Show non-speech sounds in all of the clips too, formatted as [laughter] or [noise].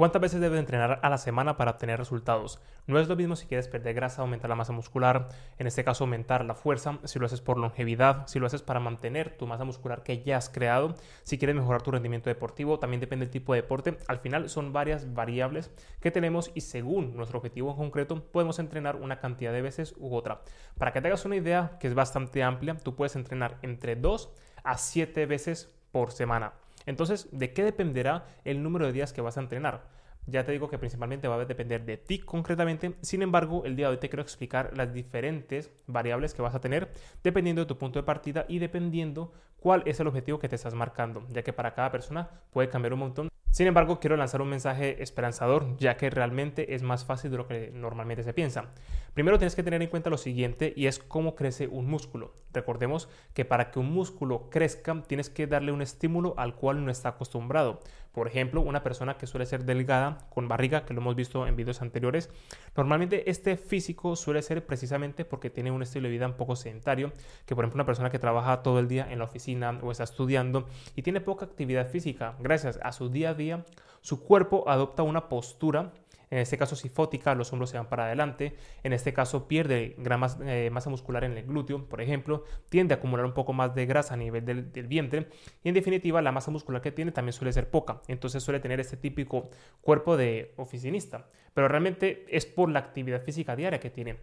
¿Cuántas veces debes entrenar a la semana para obtener resultados? No es lo mismo si quieres perder grasa, aumentar la masa muscular, en este caso aumentar la fuerza, si lo haces por longevidad, si lo haces para mantener tu masa muscular que ya has creado, si quieres mejorar tu rendimiento deportivo, también depende del tipo de deporte. Al final son varias variables que tenemos y según nuestro objetivo en concreto podemos entrenar una cantidad de veces u otra. Para que te hagas una idea que es bastante amplia, tú puedes entrenar entre 2 a 7 veces por semana. Entonces, ¿de qué dependerá el número de días que vas a entrenar? Ya te digo que principalmente va a depender de ti concretamente. Sin embargo, el día de hoy te quiero explicar las diferentes variables que vas a tener dependiendo de tu punto de partida y dependiendo cuál es el objetivo que te estás marcando, ya que para cada persona puede cambiar un montón. Sin embargo, quiero lanzar un mensaje esperanzador, ya que realmente es más fácil de lo que normalmente se piensa. Primero tienes que tener en cuenta lo siguiente y es cómo crece un músculo. Recordemos que para que un músculo crezca tienes que darle un estímulo al cual no está acostumbrado. Por ejemplo, una persona que suele ser delgada, con barriga, que lo hemos visto en vídeos anteriores, normalmente este físico suele ser precisamente porque tiene un estilo de vida un poco sedentario, que por ejemplo una persona que trabaja todo el día en la oficina o está estudiando y tiene poca actividad física, gracias a su día a día, su cuerpo adopta una postura en este caso sifótica, los hombros se van para adelante, en este caso pierde gran eh, masa muscular en el glúteo, por ejemplo, tiende a acumular un poco más de grasa a nivel del, del, vientre y en definitiva la masa muscular que tiene también suele ser poca, entonces suele tener este típico cuerpo de oficinista, pero realmente es por la actividad física diaria que tiene.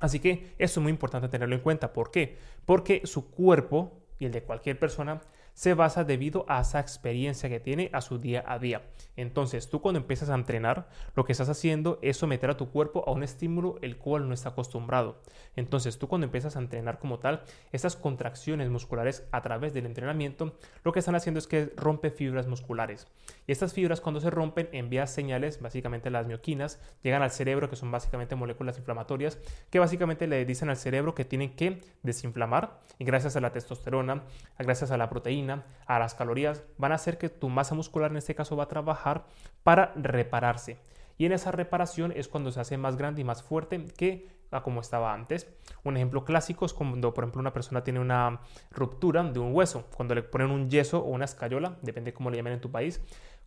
Así que eso es muy importante tenerlo en cuenta. ¿Por qué? Porque su cuerpo y el de cualquier persona se basa debido a esa experiencia que tiene a su día a día. Entonces, tú cuando empiezas a entrenar, lo que estás haciendo es someter a tu cuerpo a un estímulo el cual no está acostumbrado. Entonces, tú cuando empiezas a entrenar como tal, estas contracciones musculares a través del entrenamiento, lo que están haciendo es que rompe fibras musculares. Y estas fibras cuando se rompen envían señales, básicamente las mioquinas, llegan al cerebro, que son básicamente moléculas inflamatorias, que básicamente le dicen al cerebro que tienen que desinflamar y gracias a la testosterona, gracias a la proteína, a las calorías, van a hacer que tu masa muscular en este caso va a trabajar para repararse. Y en esa reparación es cuando se hace más grande y más fuerte que como estaba antes. Un ejemplo clásico es cuando, por ejemplo, una persona tiene una ruptura de un hueso, cuando le ponen un yeso o una escayola, depende cómo le llamen en tu país.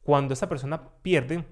Cuando esa persona pierde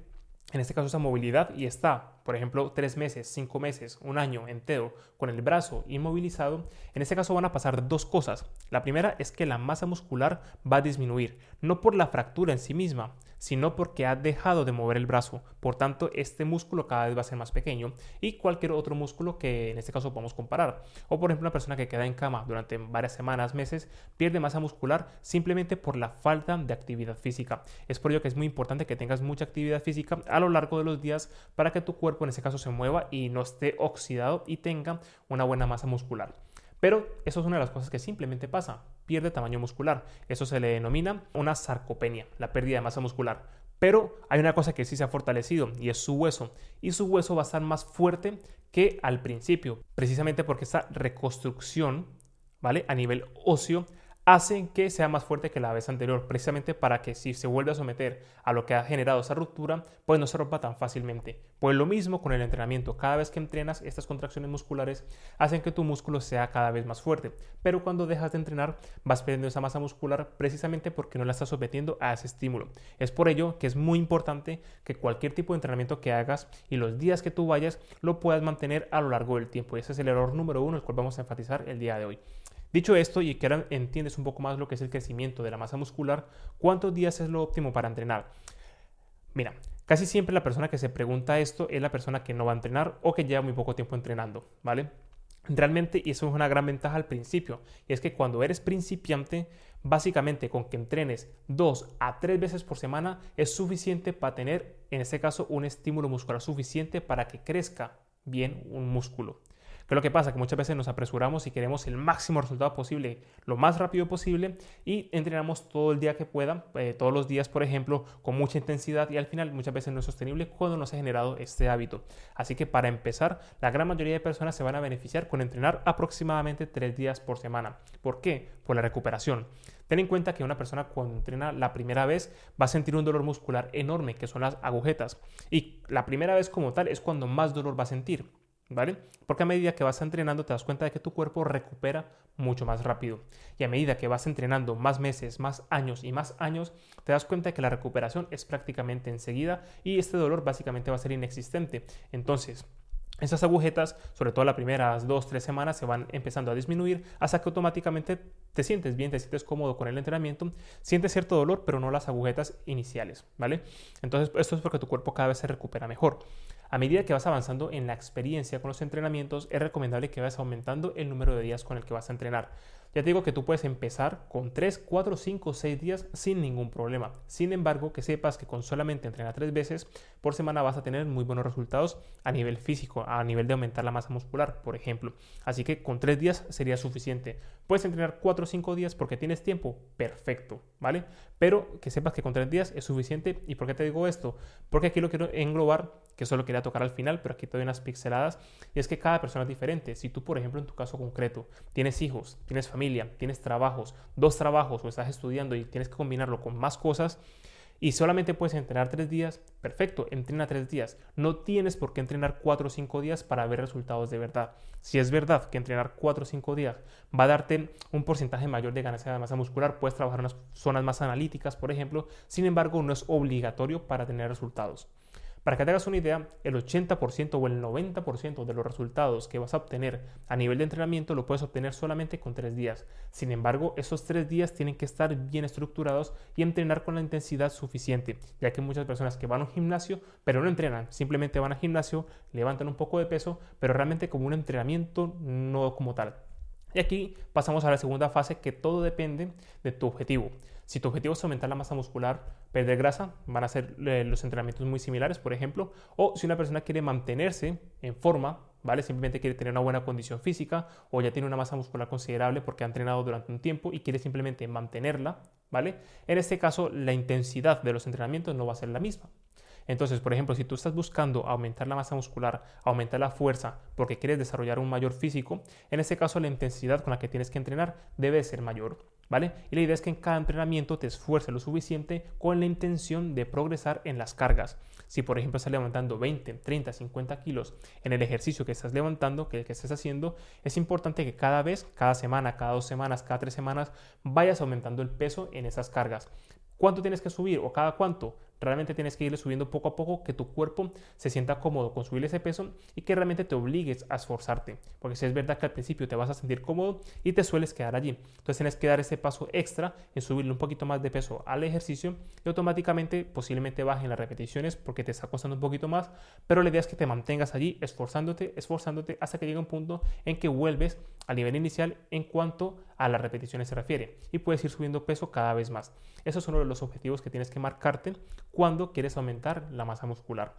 en este caso esa movilidad y está, por ejemplo, tres meses, cinco meses, un año entero con el brazo inmovilizado, en este caso van a pasar dos cosas. La primera es que la masa muscular va a disminuir, no por la fractura en sí misma, sino porque ha dejado de mover el brazo. Por tanto, este músculo cada vez va a ser más pequeño y cualquier otro músculo que en este caso podemos comparar. O por ejemplo, una persona que queda en cama durante varias semanas, meses, pierde masa muscular simplemente por la falta de actividad física. Es por ello que es muy importante que tengas mucha actividad física a lo largo de los días para que tu cuerpo en este caso se mueva y no esté oxidado y tenga una buena masa muscular. Pero eso es una de las cosas que simplemente pasa, pierde tamaño muscular. Eso se le denomina una sarcopenia, la pérdida de masa muscular. Pero hay una cosa que sí se ha fortalecido y es su hueso. Y su hueso va a estar más fuerte que al principio, precisamente porque esta reconstrucción, ¿vale? A nivel óseo hacen que sea más fuerte que la vez anterior, precisamente para que si se vuelve a someter a lo que ha generado esa ruptura, pues no se rompa tan fácilmente. Pues lo mismo con el entrenamiento, cada vez que entrenas, estas contracciones musculares hacen que tu músculo sea cada vez más fuerte, pero cuando dejas de entrenar vas perdiendo esa masa muscular precisamente porque no la estás sometiendo a ese estímulo. Es por ello que es muy importante que cualquier tipo de entrenamiento que hagas y los días que tú vayas lo puedas mantener a lo largo del tiempo. Y ese es el error número uno, el cual vamos a enfatizar el día de hoy. Dicho esto, y que ahora entiendes un poco más lo que es el crecimiento de la masa muscular, ¿cuántos días es lo óptimo para entrenar? Mira, casi siempre la persona que se pregunta esto es la persona que no va a entrenar o que lleva muy poco tiempo entrenando, ¿vale? Realmente, y eso es una gran ventaja al principio, y es que cuando eres principiante, básicamente con que entrenes dos a tres veces por semana es suficiente para tener, en este caso, un estímulo muscular suficiente para que crezca bien un músculo. ¿Qué lo que pasa? Que muchas veces nos apresuramos y queremos el máximo resultado posible, lo más rápido posible y entrenamos todo el día que pueda, eh, todos los días, por ejemplo, con mucha intensidad y al final muchas veces no es sostenible cuando no se ha generado este hábito. Así que para empezar, la gran mayoría de personas se van a beneficiar con entrenar aproximadamente tres días por semana. ¿Por qué? Por la recuperación. Ten en cuenta que una persona cuando entrena la primera vez va a sentir un dolor muscular enorme, que son las agujetas. Y la primera vez como tal es cuando más dolor va a sentir. ¿Vale? Porque a medida que vas entrenando te das cuenta de que tu cuerpo recupera mucho más rápido. Y a medida que vas entrenando más meses, más años y más años, te das cuenta de que la recuperación es prácticamente enseguida y este dolor básicamente va a ser inexistente. Entonces, esas agujetas, sobre todo las primeras dos, tres semanas, se van empezando a disminuir hasta que automáticamente te sientes bien, te sientes cómodo con el entrenamiento, sientes cierto dolor, pero no las agujetas iniciales, ¿vale? Entonces, esto es porque tu cuerpo cada vez se recupera mejor. A medida que vas avanzando en la experiencia con los entrenamientos, es recomendable que vayas aumentando el número de días con el que vas a entrenar. Ya te digo que tú puedes empezar con 3, 4, 5, 6 días sin ningún problema. Sin embargo, que sepas que con solamente entrenar 3 veces por semana vas a tener muy buenos resultados a nivel físico, a nivel de aumentar la masa muscular, por ejemplo. Así que con 3 días sería suficiente. Puedes entrenar 4 o 5 días porque tienes tiempo, perfecto, ¿vale? Pero que sepas que con 3 días es suficiente. ¿Y por qué te digo esto? Porque aquí lo quiero englobar, que solo quería tocar al final, pero aquí te doy unas pixeladas, y es que cada persona es diferente. Si tú, por ejemplo, en tu caso concreto, tienes hijos, tienes familia, tienes trabajos, dos trabajos o estás estudiando y tienes que combinarlo con más cosas y solamente puedes entrenar tres días, perfecto, entrena tres días. No tienes por qué entrenar cuatro o cinco días para ver resultados de verdad. Si es verdad que entrenar cuatro o cinco días va a darte un porcentaje mayor de ganancia de masa muscular, puedes trabajar en unas zonas más analíticas, por ejemplo, sin embargo, no es obligatorio para tener resultados. Para que te hagas una idea, el 80% o el 90% de los resultados que vas a obtener a nivel de entrenamiento lo puedes obtener solamente con tres días. Sin embargo, esos tres días tienen que estar bien estructurados y entrenar con la intensidad suficiente, ya que muchas personas que van a un gimnasio pero no entrenan, simplemente van al gimnasio, levantan un poco de peso, pero realmente como un entrenamiento no como tal. Y aquí pasamos a la segunda fase que todo depende de tu objetivo. Si tu objetivo es aumentar la masa muscular, perder grasa, van a ser eh, los entrenamientos muy similares, por ejemplo. O si una persona quiere mantenerse en forma, ¿vale? Simplemente quiere tener una buena condición física o ya tiene una masa muscular considerable porque ha entrenado durante un tiempo y quiere simplemente mantenerla, ¿vale? En este caso, la intensidad de los entrenamientos no va a ser la misma. Entonces, por ejemplo, si tú estás buscando aumentar la masa muscular, aumentar la fuerza, porque quieres desarrollar un mayor físico, en ese caso la intensidad con la que tienes que entrenar debe ser mayor. ¿Vale? Y la idea es que en cada entrenamiento te esfuerces lo suficiente con la intención de progresar en las cargas. Si por ejemplo estás levantando 20, 30, 50 kilos en el ejercicio que estás levantando, que, que estés haciendo, es importante que cada vez, cada semana, cada dos semanas, cada tres semanas, vayas aumentando el peso en esas cargas. ¿Cuánto tienes que subir o cada cuánto? Realmente tienes que irle subiendo poco a poco que tu cuerpo se sienta cómodo con subir ese peso y que realmente te obligues a esforzarte. Porque si es verdad que al principio te vas a sentir cómodo y te sueles quedar allí. Entonces tienes que dar ese paso extra en subirle un poquito más de peso al ejercicio y automáticamente posiblemente bajen las repeticiones porque te está costando un poquito más. Pero la idea es que te mantengas allí esforzándote, esforzándote hasta que llegue un punto en que vuelves al nivel inicial en cuanto a las repeticiones se refiere y puedes ir subiendo peso cada vez más. Esos son los objetivos que tienes que marcarte cuando quieres aumentar la masa muscular.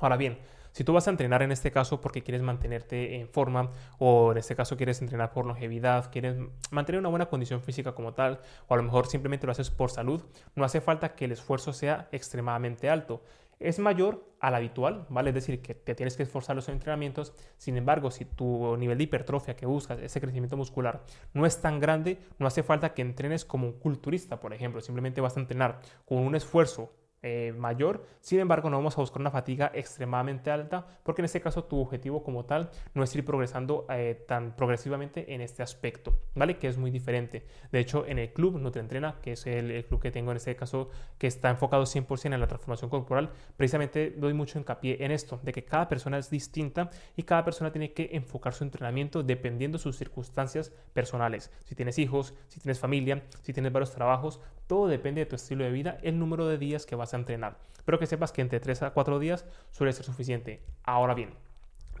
Ahora bien, si tú vas a entrenar en este caso porque quieres mantenerte en forma o en este caso quieres entrenar por longevidad, quieres mantener una buena condición física como tal o a lo mejor simplemente lo haces por salud, no hace falta que el esfuerzo sea extremadamente alto es mayor al habitual, ¿vale? Es decir, que te tienes que esforzar los entrenamientos. Sin embargo, si tu nivel de hipertrofia que buscas, ese crecimiento muscular, no es tan grande, no hace falta que entrenes como un culturista, por ejemplo. Simplemente vas a entrenar con un esfuerzo eh, mayor. Sin embargo, no vamos a buscar una fatiga extremadamente alta porque en este caso tu objetivo como tal no es ir progresando eh, tan progresivamente en este aspecto, ¿vale? Que es muy diferente. De hecho, en el club no te Entrena, que es el, club que tengo en este caso que está enfocado 100% en la transformación corporal, precisamente doy mucho hincapié en esto, de que cada persona es distinta y cada persona tiene que enfocar su entrenamiento dependiendo de sus circunstancias personales. Si tienes hijos, si tienes familia, si tienes varios trabajos, todo depende de tu estilo de vida, el número de días que vas a entrenar. Pero que sepas que entre 3 a 4 días suele ser suficiente. Ahora bien,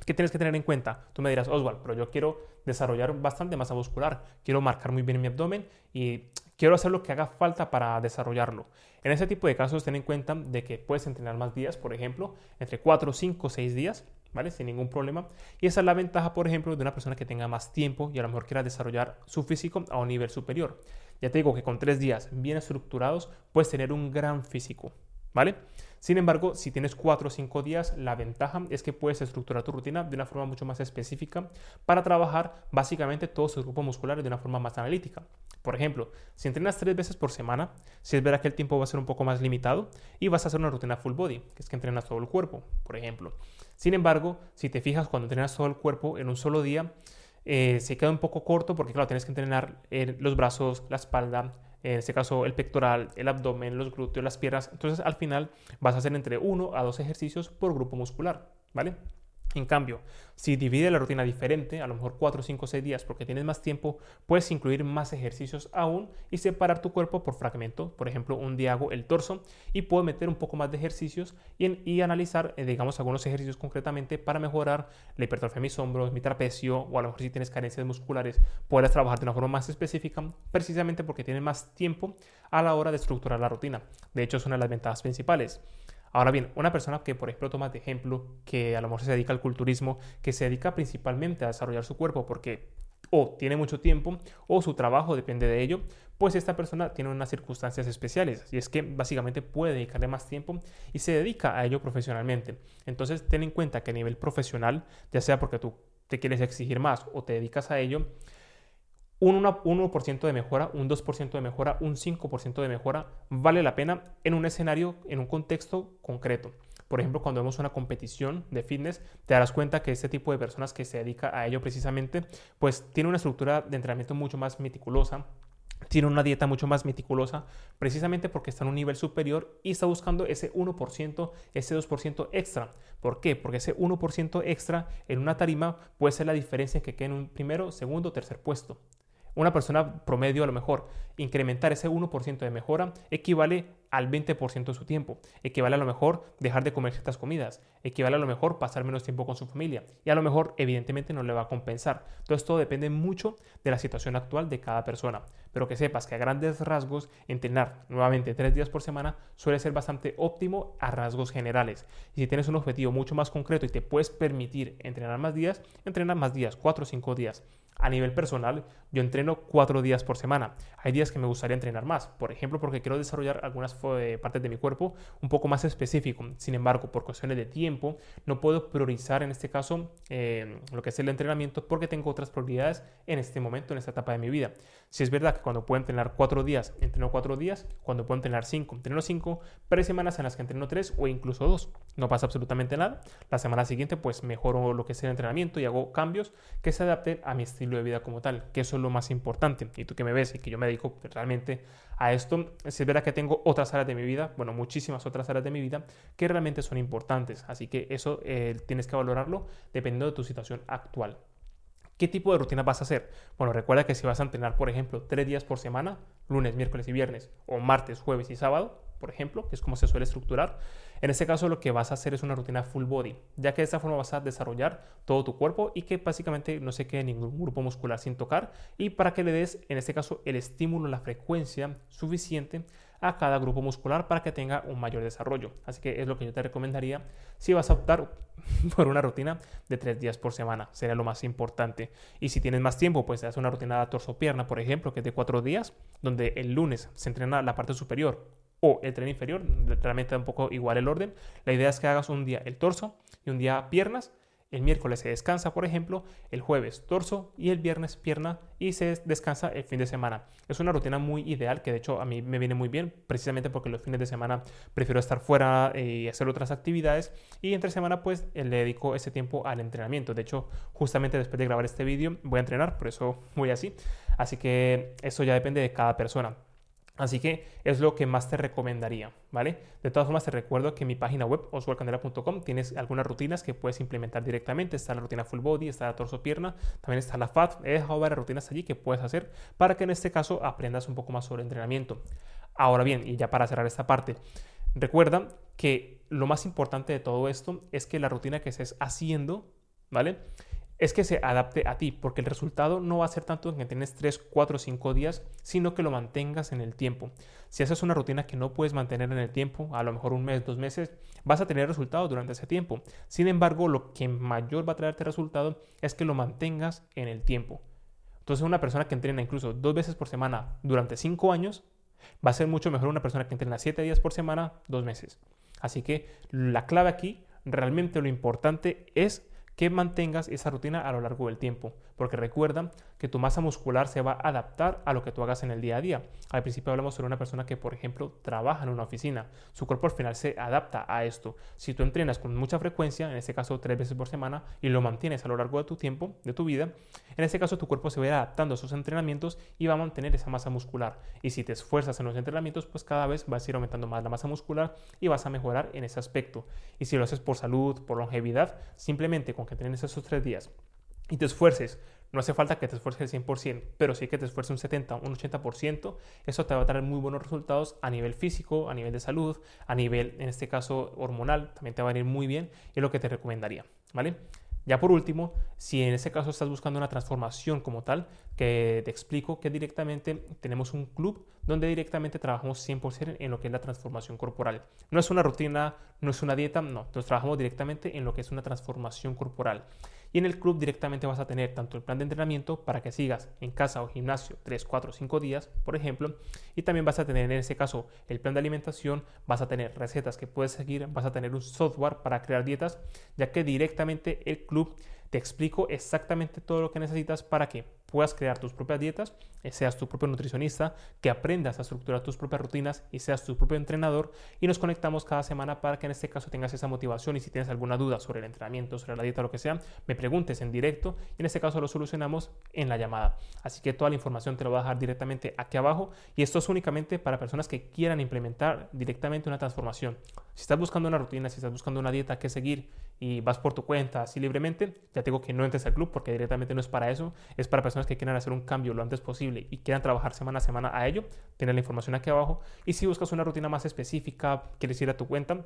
¿qué tienes que tener en cuenta? Tú me dirás, Oswald, pero yo quiero desarrollar bastante masa muscular, quiero marcar muy bien mi abdomen y quiero hacer lo que haga falta para desarrollarlo. En ese tipo de casos, ten en cuenta de que puedes entrenar más días, por ejemplo, entre 4, 5, 6 días, ¿vale? Sin ningún problema. Y esa es la ventaja, por ejemplo, de una persona que tenga más tiempo y a lo mejor quiera desarrollar su físico a un nivel superior. Ya te digo que con tres días bien estructurados puedes tener un gran físico. ¿vale? Sin embargo, si tienes 4 o 5 días, la ventaja es que puedes estructurar tu rutina de una forma mucho más específica para trabajar básicamente todos tus grupos musculares de una forma más analítica. Por ejemplo, si entrenas 3 veces por semana, si es verdad que el tiempo va a ser un poco más limitado y vas a hacer una rutina full body, que es que entrenas todo el cuerpo, por ejemplo. Sin embargo, si te fijas cuando entrenas todo el cuerpo en un solo día, eh, se queda un poco corto porque, claro, tienes que entrenar eh, los brazos, la espalda, en este caso el pectoral, el abdomen, los glúteos, las piernas. Entonces al final vas a hacer entre 1 a 2 ejercicios por grupo muscular, ¿vale? En cambio, si divide la rutina diferente, a lo mejor 4, 5, 6 días porque tienes más tiempo, puedes incluir más ejercicios aún y separar tu cuerpo por fragmento. Por ejemplo, un día hago el torso y puedo meter un poco más de ejercicios y, analizar, eh, digamos, algunos ejercicios concretamente para mejorar la hipertrofia de mis hombros, mi trapecio o a lo mejor si tienes carencias musculares, puedes trabajar de una forma más específica precisamente porque tienes más tiempo a la hora de estructurar la rutina. De hecho, es una de las ventajas principales. Ahora bien, una persona que, por ejemplo, toma de ejemplo, que a lo mejor se dedica al culturismo, que se dedica principalmente a desarrollar su cuerpo porque o tiene mucho tiempo o su trabajo depende de ello, pues esta persona tiene unas circunstancias especiales y es que básicamente puede dedicarle más tiempo y se dedica a ello profesionalmente. Entonces, ten en cuenta que a nivel profesional, ya sea porque tú te quieres exigir más o te dedicas a ello, un 1% de mejora, un 2% de mejora, un 5% de mejora vale la pena en un escenario, en un contexto concreto. Por ejemplo, cuando vemos una competición de fitness, te darás cuenta que este tipo de personas que se dedica a ello precisamente, pues tiene una estructura de entrenamiento mucho más meticulosa, tiene una dieta mucho más meticulosa, precisamente porque está en un nivel superior y está buscando ese 1%, ese 2% extra. ¿Por qué? Porque ese 1% extra en una tarima puede ser la diferencia que quede en un primero, segundo, tercer puesto. Una persona promedio a lo mejor incrementar ese 1% de mejora equivale al 20% de su tiempo. Equivale a lo mejor dejar de comer ciertas comidas. Equivale a lo mejor pasar menos tiempo con su familia. Y a lo mejor evidentemente no le va a compensar. Todo esto depende mucho de la situación actual de cada persona. Pero que sepas que a grandes rasgos entrenar nuevamente tres días por semana suele ser bastante óptimo a rasgos generales. Y si tienes un objetivo mucho más concreto y te puedes permitir entrenar más días, entrenar más días, cuatro o cinco días. A nivel personal, yo entreno cuatro días por semana. Hay días que me gustaría entrenar más, por ejemplo, porque quiero desarrollar algunas eh, partes de mi cuerpo un poco más específico. Sin embargo, por cuestiones de tiempo, no puedo priorizar en este caso eh, lo que es el entrenamiento porque tengo otras prioridades en este momento, en esta etapa de mi vida. Si es verdad que cuando puedo entrenar cuatro días, entreno cuatro días, cuando puedo entrenar cinco, entreno cinco, pero hay semanas en las que entreno tres o incluso dos. No pasa absolutamente nada. La semana siguiente, pues mejoro lo que es el entrenamiento y hago cambios que se adapten a mi estilo de vida como tal, que eso es lo más importante. Y tú que me ves y que yo me dedico realmente a esto, es verdad que tengo otras áreas de mi vida, bueno, muchísimas otras áreas de mi vida que realmente son importantes. Así que eso eh, tienes que valorarlo dependiendo de tu situación actual. ¿Qué tipo de rutina vas a hacer? Bueno, recuerda que si vas a entrenar, por ejemplo, tres días por semana, lunes, miércoles y viernes, o martes, jueves y sábado, por ejemplo, que es como se suele estructurar, en este caso lo que vas a hacer es una rutina full body, ya que de esta forma vas a desarrollar todo tu cuerpo y que básicamente no se quede ningún grupo muscular sin tocar y para que le des, en este caso, el estímulo, la frecuencia suficiente a cada grupo muscular para que tenga un mayor desarrollo. Así que es lo que yo te recomendaría si vas a optar [laughs] por una rutina de tres días por semana. Sería lo más importante. Y si tienes más tiempo, pues haces una rutina de torso-pierna, por ejemplo, que es de cuatro días, donde el lunes se entrena la parte superior o el tren inferior, realmente da un poco igual el orden. La idea es que hagas un día el torso y un día piernas. El miércoles se descansa, por ejemplo, el jueves torso y el viernes pierna y se descansa el fin de semana. Es una rutina muy ideal que de hecho a mí me viene muy bien, precisamente porque los fines de semana prefiero estar fuera eh, y hacer otras actividades y entre semana pues le dedico ese tiempo al entrenamiento. De hecho, justamente después de grabar este vídeo voy a entrenar, por eso voy así. Así que eso ya depende de cada persona. Así que es lo que más te recomendaría, ¿vale? De todas formas, te recuerdo que en mi página web, oswaldcandela.com, tienes algunas rutinas que puedes implementar directamente. Está la rutina full body, está la torso-pierna, también está la FAT. He dejado varias rutinas allí que puedes hacer para que en este caso aprendas un poco más sobre entrenamiento. Ahora bien, y ya para cerrar esta parte, recuerda que lo más importante de todo esto es que la rutina que estés haciendo, ¿vale? Es que se adapte a ti, porque el resultado no va a ser tanto en que tienes 3, 4, 5 días, sino que lo mantengas en el tiempo. Si haces una rutina que no puedes mantener en el tiempo, a lo mejor un mes, dos meses, vas a tener resultados durante ese tiempo. Sin embargo, lo que mayor va a traerte resultado es que lo mantengas en el tiempo. Entonces, una persona que entrena incluso dos veces por semana durante 5 años, Va a ser mucho mejor una persona que entrena 7 días por semana, 2 meses. Así que la clave aquí, realmente lo importante es que mantengas esa rutina a lo largo del tiempo, porque recuerda que tu masa muscular se va a adaptar a lo que tú hagas en el día a día. Al principio hablamos sobre una persona que, por ejemplo, trabaja en una oficina. Su cuerpo al final se adapta a esto. Si tú entrenas con mucha frecuencia, en este caso tres veces por semana, y lo mantienes a lo largo de tu tiempo, de tu vida, en este caso tu cuerpo se va a ir adaptando a esos entrenamientos y va a mantener esa masa muscular. Y si te esfuerzas en los entrenamientos, pues cada vez vas a ir aumentando más la masa muscular y vas a mejorar en ese aspecto. Y si lo haces por salud, por longevidad, simplemente con que tienes esos tres días y te esfuerces, no hace falta que te esfuerces el 100%, pero sí que te esfuerces un 70, un 80%, eso te va a traer muy buenos resultados a nivel físico, a nivel de salud, a nivel, en este caso, hormonal, también te va a ir muy bien es lo que te recomendaría, ¿vale? Ya por último, si en ese caso estás buscando una transformación como tal, que te explico que directamente tenemos un club donde directamente trabajamos 100% en lo que es la transformación corporal. No es una rutina, no es una dieta, no, entonces trabajamos directamente en lo que es una transformación corporal. Y en el club directamente vas a tener tanto el plan de entrenamiento para que sigas en casa o gimnasio 3, 4, 5 días, por ejemplo, y también vas a tener en ese caso el plan de alimentación, vas a tener recetas que puedes seguir, vas a tener un software para crear dietas, ya que directamente el club te explico exactamente todo lo que necesitas para que puedas crear tus propias dietas, eh, seas tu propio nutricionista, que aprendas a estructurar tus propias rutinas y seas tu propio entrenador y nos conectamos cada semana para que en este caso tengas esa motivación y si tienes alguna duda sobre el entrenamiento, sobre la dieta, lo que sea, me preguntes en directo y en este caso lo solucionamos en la llamada. Así que toda la información te lo voy a dejar directamente aquí abajo y esto es únicamente para personas que quieran implementar directamente una transformación. Si estás buscando una rutina, si estás buscando una dieta que seguir y vas por tu cuenta así libremente, ya te digo que no entres al club porque directamente no es para eso, es para personas que quieran hacer un cambio lo antes posible y quieran trabajar semana a semana a ello, tienes la información aquí abajo. Y si buscas una rutina más específica, quieres ir a tu cuenta,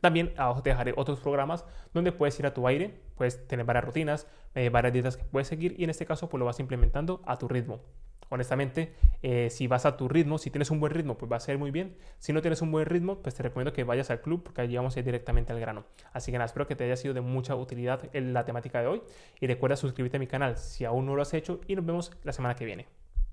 también abajo te dejaré otros programas donde puedes ir a tu aire, puedes tener varias rutinas, eh, varias dietas que puedes seguir y en este caso pues lo vas implementando a tu ritmo. Honestamente, eh, si vas a tu ritmo, si tienes un buen ritmo, pues va a ser muy bien. Si no tienes un buen ritmo, pues te recomiendo que vayas al club porque allí vamos a ir directamente al grano. Así que nada, espero que te haya sido de mucha utilidad en la temática de hoy y recuerda suscribirte a mi canal si aún no lo has hecho y nos vemos la semana que viene.